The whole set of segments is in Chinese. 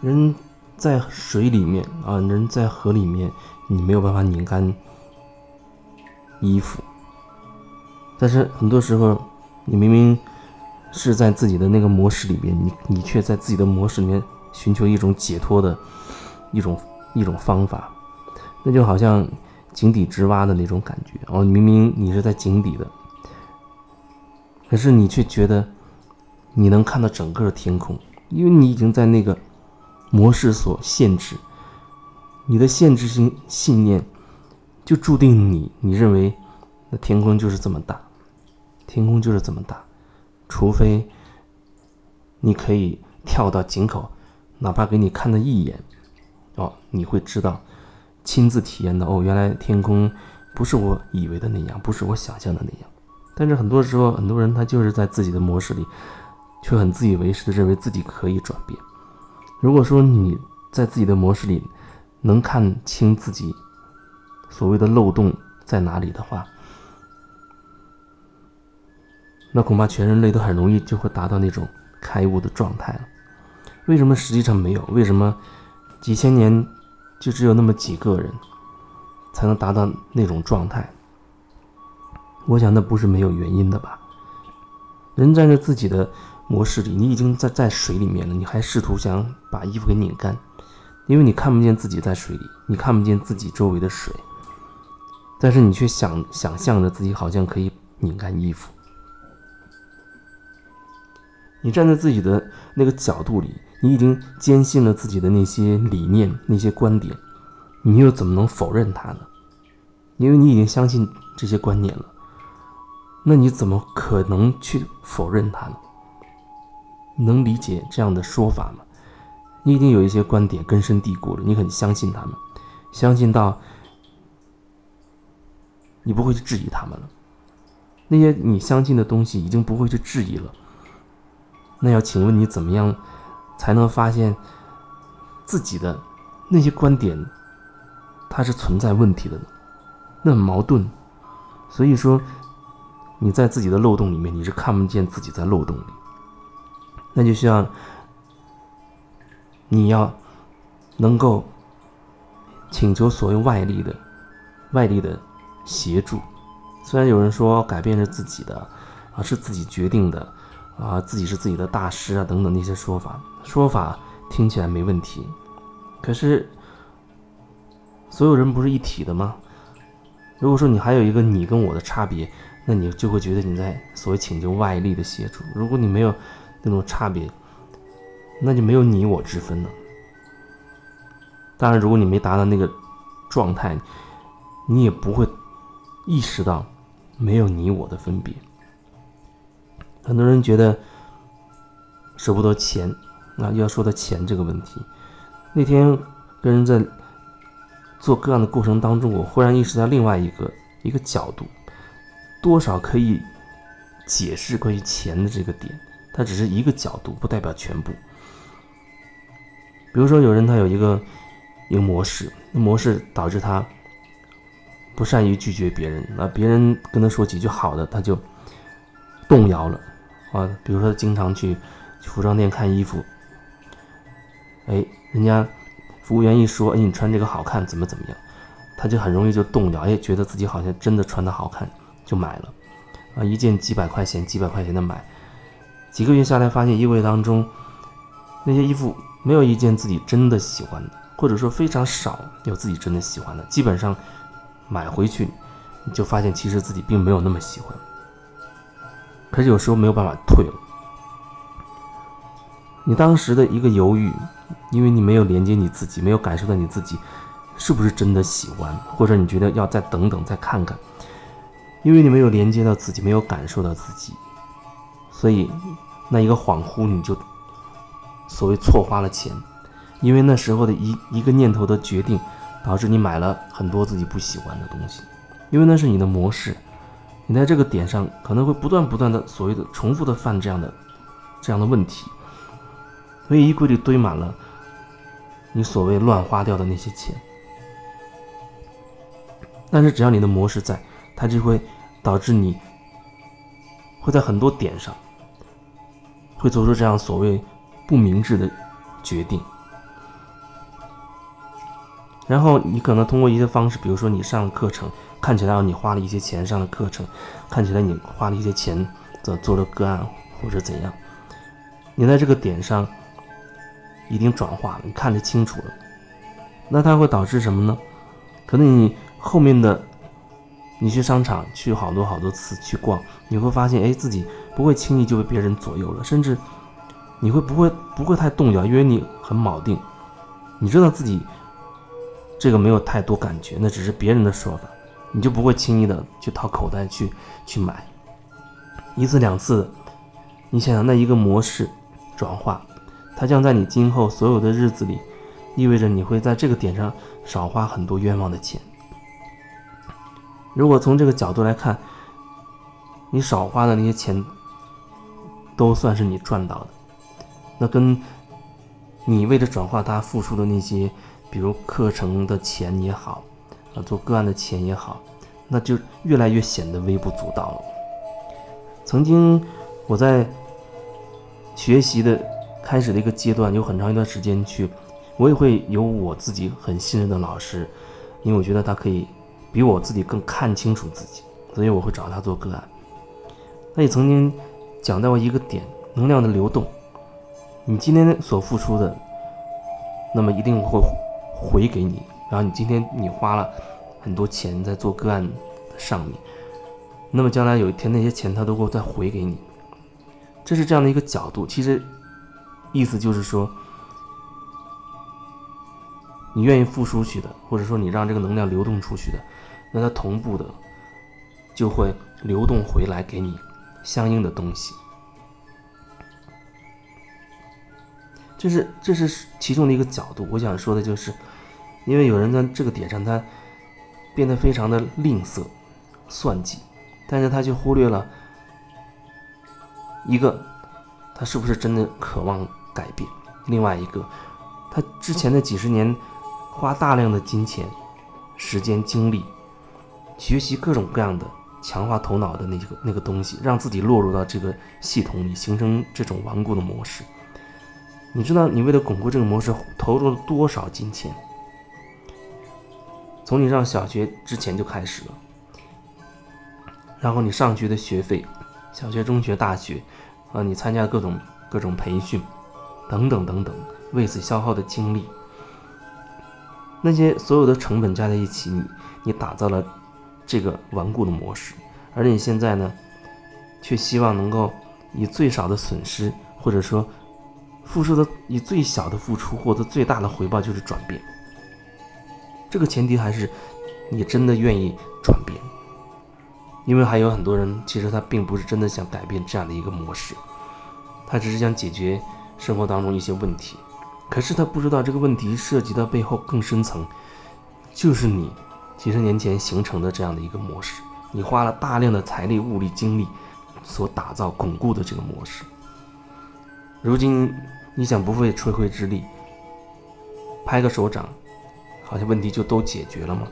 人在水里面啊，人在河里面，你没有办法拧干衣服。但是很多时候，你明明是在自己的那个模式里面，你你却在自己的模式里面寻求一种解脱的一种一种方法，那就好像井底之蛙的那种感觉哦。明明你是在井底的，可是你却觉得你能看到整个天空，因为你已经在那个模式所限制，你的限制性信念就注定你你认为那天空就是这么大。天空就是这么大，除非你可以跳到井口，哪怕给你看了一眼，哦，你会知道，亲自体验到哦，原来天空不是我以为的那样，不是我想象的那样。但是很多时候，很多人他就是在自己的模式里，却很自以为是的认为自己可以转变。如果说你在自己的模式里能看清自己所谓的漏洞在哪里的话，那恐怕全人类都很容易就会达到那种开悟的状态了。为什么实际上没有？为什么几千年就只有那么几个人才能达到那种状态？我想那不是没有原因的吧。人站在自己的模式里，你已经在在水里面了，你还试图想把衣服给拧干，因为你看不见自己在水里，你看不见自己周围的水，但是你却想想象着自己好像可以拧干衣服。你站在自己的那个角度里，你已经坚信了自己的那些理念、那些观点，你又怎么能否认它呢？因为你已经相信这些观念了，那你怎么可能去否认它呢？能理解这样的说法吗？你已经有一些观点根深蒂固了，你很相信他们，相信到你不会去质疑他们了。那些你相信的东西已经不会去质疑了。那要请问你怎么样才能发现自己的那些观点它是存在问题的呢？那很矛盾。所以说你在自己的漏洞里面，你是看不见自己在漏洞里。那就需要你要能够请求所谓外力的外力的协助。虽然有人说改变是自己的啊，是自己决定的。啊，自己是自己的大师啊，等等那些说法，说法听起来没问题，可是所有人不是一体的吗？如果说你还有一个你跟我的差别，那你就会觉得你在所谓请求外力的协助。如果你没有那种差别，那就没有你我之分了。当然，如果你没达到那个状态，你也不会意识到没有你我的分别。很多人觉得舍不得钱，那，又要说到钱这个问题。那天跟人在做个案的过程当中，我忽然意识到另外一个一个角度，多少可以解释关于钱的这个点。它只是一个角度，不代表全部。比如说，有人他有一个一个模式，模式导致他不善于拒绝别人，那别人跟他说几句好的，他就动摇了。啊，比如说经常去服装店看衣服，哎，人家服务员一说，哎，你穿这个好看，怎么怎么样，他就很容易就动摇，哎，觉得自己好像真的穿的好看，就买了，啊，一件几百块钱，几百块钱的买，几个月下来发现衣柜当中那些衣服没有一件自己真的喜欢的，或者说非常少有自己真的喜欢的，基本上买回去你就发现其实自己并没有那么喜欢。可是有时候没有办法退了。你当时的一个犹豫，因为你没有连接你自己，没有感受到你自己是不是真的喜欢，或者你觉得要再等等再看看，因为你没有连接到自己，没有感受到自己，所以那一个恍惚你就所谓错花了钱，因为那时候的一一个念头的决定，导致你买了很多自己不喜欢的东西，因为那是你的模式。你在这个点上可能会不断不断的所谓的重复的犯这样的这样的问题，所以衣柜里堆满了你所谓乱花掉的那些钱。但是只要你的模式在，它就会导致你会在很多点上会做出这样所谓不明智的决定，然后你可能通过一些方式，比如说你上了课程，看起来你花了一些钱上了课程，看起来你花了一些钱做做了个案或者怎样，你在这个点上已经转化了，你看得清楚了，那它会导致什么呢？可能你后面的。你去商场去好多好多次去逛，你会发现，哎，自己不会轻易就被别人左右了，甚至你会不会不会太动摇，因为你很铆定，你知道自己这个没有太多感觉，那只是别人的说法，你就不会轻易的去掏口袋去去买，一次两次，你想想那一个模式转化，它将在你今后所有的日子里，意味着你会在这个点上少花很多冤枉的钱。如果从这个角度来看，你少花的那些钱，都算是你赚到的。那跟你为了转化它付出的那些，比如课程的钱也好，啊，做个案的钱也好，那就越来越显得微不足道了。曾经我在学习的开始的一个阶段，有很长一段时间去，我也会有我自己很信任的老师，因为我觉得他可以。比我自己更看清楚自己，所以我会找他做个案。他也曾经讲到过一个点：能量的流动。你今天所付出的，那么一定会回给你。然后你今天你花了很多钱在做个案上面，那么将来有一天那些钱他都会再回给你。这是这样的一个角度。其实意思就是说。你愿意付出去的，或者说你让这个能量流动出去的，那它同步的就会流动回来给你相应的东西。这是这是其中的一个角度。我想说的就是，因为有人在这个点上他变得非常的吝啬、算计，但是他就忽略了一个，他是不是真的渴望改变？另外一个，他之前的几十年。花大量的金钱、时间、精力，学习各种各样的强化头脑的那个那个东西，让自己落入到这个系统里，形成这种顽固的模式。你知道，你为了巩固这个模式，投入了多少金钱？从你上小学之前就开始了，然后你上学的学费，小学、中学、大学，啊，你参加各种各种培训，等等等等，为此消耗的精力。那些所有的成本加在一起，你你打造了这个顽固的模式，而你现在呢，却希望能够以最少的损失，或者说付出的以最小的付出获得最大的回报，就是转变。这个前提还是你真的愿意转变，因为还有很多人其实他并不是真的想改变这样的一个模式，他只是想解决生活当中一些问题。可是他不知道这个问题涉及到背后更深层，就是你几十年前形成的这样的一个模式，你花了大量的财力、物力、精力所打造、巩固的这个模式。如今你想不费吹灰之力，拍个手掌，好像问题就都解决了吗？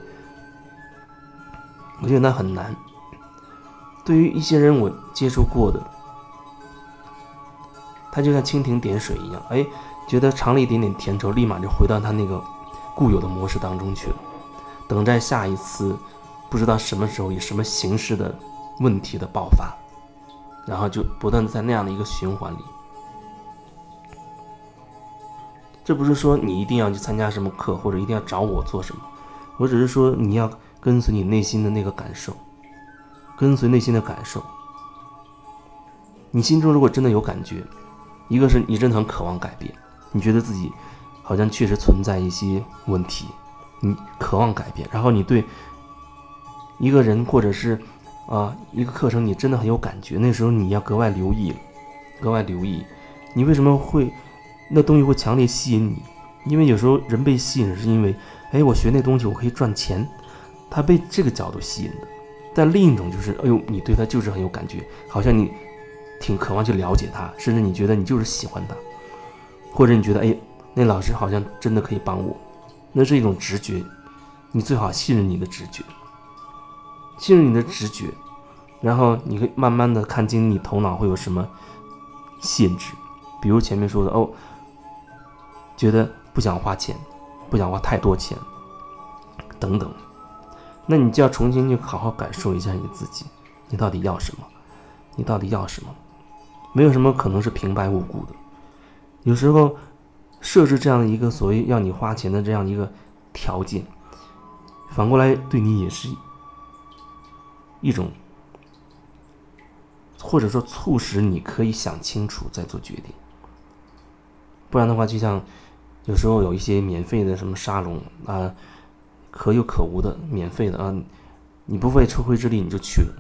我觉得那很难。对于一些人，我接触过的，他就像蜻蜓点水一样，哎。觉得尝了一点点甜头，立马就回到他那个固有的模式当中去了，等待下一次不知道什么时候以什么形式的问题的爆发，然后就不断的在那样的一个循环里。这不是说你一定要去参加什么课，或者一定要找我做什么，我只是说你要跟随你内心的那个感受，跟随内心的感受。你心中如果真的有感觉，一个是你真的很渴望改变。你觉得自己好像确实存在一些问题，你渴望改变，然后你对一个人或者是啊一个课程，你真的很有感觉，那时候你要格外留意，格外留意，你为什么会那东西会强烈吸引你？因为有时候人被吸引是因为，哎，我学那东西我可以赚钱，他被这个角度吸引的。但另一种就是，哎呦，你对他就是很有感觉，好像你挺渴望去了解他，甚至你觉得你就是喜欢他。或者你觉得，哎，那老师好像真的可以帮我，那是一种直觉，你最好信任你的直觉，信任你的直觉，然后你会慢慢的看清你头脑会有什么限制，比如前面说的，哦，觉得不想花钱，不想花太多钱，等等。那你就要重新去好好感受一下你自己，你到底要什么？你到底要什么？没有什么可能是平白无故的。有时候设置这样一个所谓要你花钱的这样一个条件，反过来对你也是一种，或者说促使你可以想清楚再做决定。不然的话，就像有时候有一些免费的什么沙龙啊。可有可无的，免费的啊！你不费吹灰之力你就去了，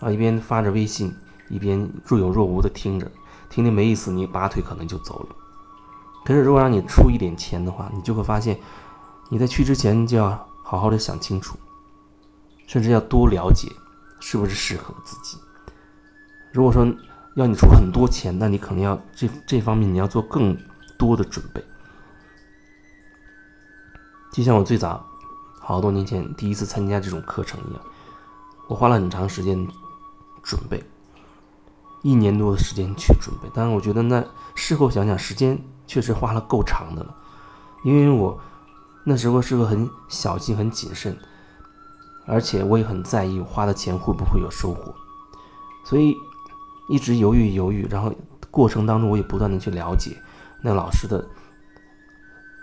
啊，一边发着微信，一边若有若无的听着，听着没意思，你拔腿可能就走了。可是如果让你出一点钱的话，你就会发现，你在去之前就要好好的想清楚，甚至要多了解是不是适合自己。如果说要你出很多钱，那你可能要这 这方面你要做更多的准备。就像我最早。好多年前第一次参加这种课程一样，我花了很长时间准备，一年多的时间去准备。但是，我觉得那事后想想，时间确实花了够长的了，因为我那时候是个很小心、很谨慎，而且我也很在意我花的钱会不会有收获，所以一直犹豫犹豫。然后过程当中，我也不断的去了解那老师的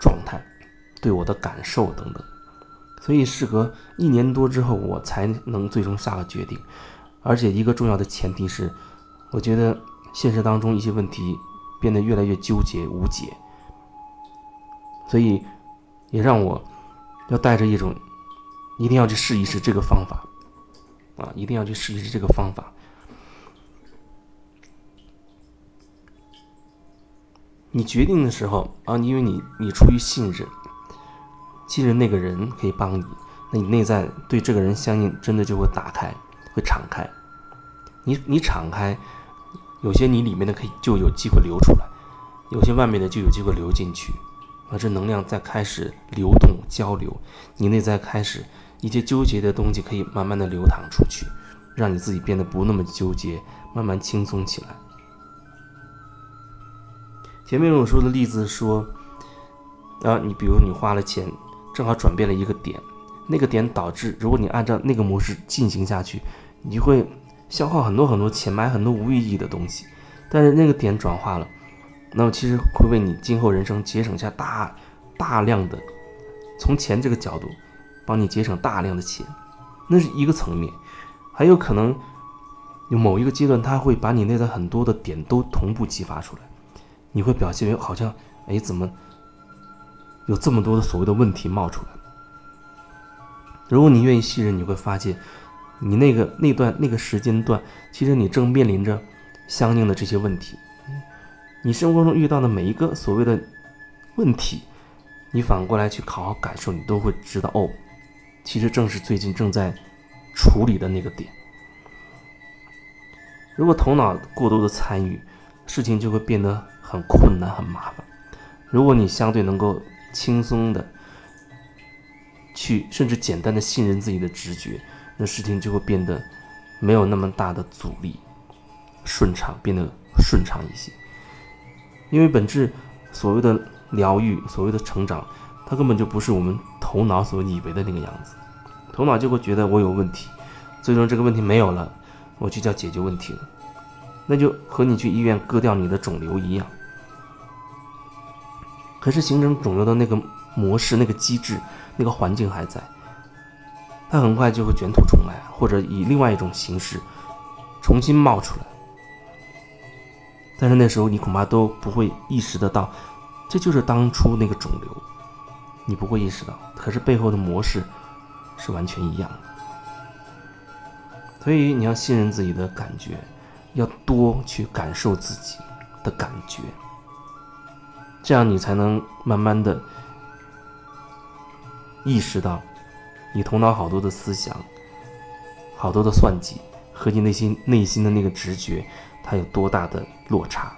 状态、对我的感受等等。所以，事隔一年多之后，我才能最终下个决定。而且，一个重要的前提是，我觉得现实当中一些问题变得越来越纠结无解。所以，也让我要带着一种一定要去试一试这个方法啊，一定要去试一试这个方法。你决定的时候啊，因为你你出于信任。信任那个人可以帮你，那你内在对这个人相信，真的就会打开，会敞开。你你敞开，有些你里面的可以就有机会流出来，有些外面的就有机会流进去，啊，这能量在开始流动交流，你内在开始一些纠结的东西可以慢慢的流淌出去，让你自己变得不那么纠结，慢慢轻松起来。前面我说的例子说，啊，你比如你花了钱。正好转变了一个点，那个点导致，如果你按照那个模式进行下去，你就会消耗很多很多钱，买很多无意义的东西。但是那个点转化了，那么其实会为你今后人生节省下大大量的，从钱这个角度，帮你节省大量的钱，那是一个层面。还有可能有某一个阶段，它会把你内在很多的点都同步激发出来，你会表现为好像，哎，怎么？有这么多的所谓的问题冒出来，如果你愿意信任，你会发现，你那个那段那个时间段，其实你正面临着相应的这些问题。你生活中遇到的每一个所谓的问题，你反过来去好好感受，你都会知道哦，其实正是最近正在处理的那个点。如果头脑过多的参与，事情就会变得很困难、很麻烦。如果你相对能够。轻松的去，甚至简单的信任自己的直觉，那事情就会变得没有那么大的阻力，顺畅，变得顺畅一些。因为本质所谓的疗愈，所谓的成长，它根本就不是我们头脑所以为的那个样子。头脑就会觉得我有问题，最终这个问题没有了，我就叫解决问题了。那就和你去医院割掉你的肿瘤一样。可是形成肿瘤的那个模式、那个机制、那个环境还在，它很快就会卷土重来，或者以另外一种形式重新冒出来。但是那时候你恐怕都不会意识得到，这就是当初那个肿瘤，你不会意识到。可是背后的模式是完全一样的，所以你要信任自己的感觉，要多去感受自己的感觉。这样你才能慢慢的意识到，你头脑好多的思想、好多的算计和你内心内心的那个直觉，它有多大的落差。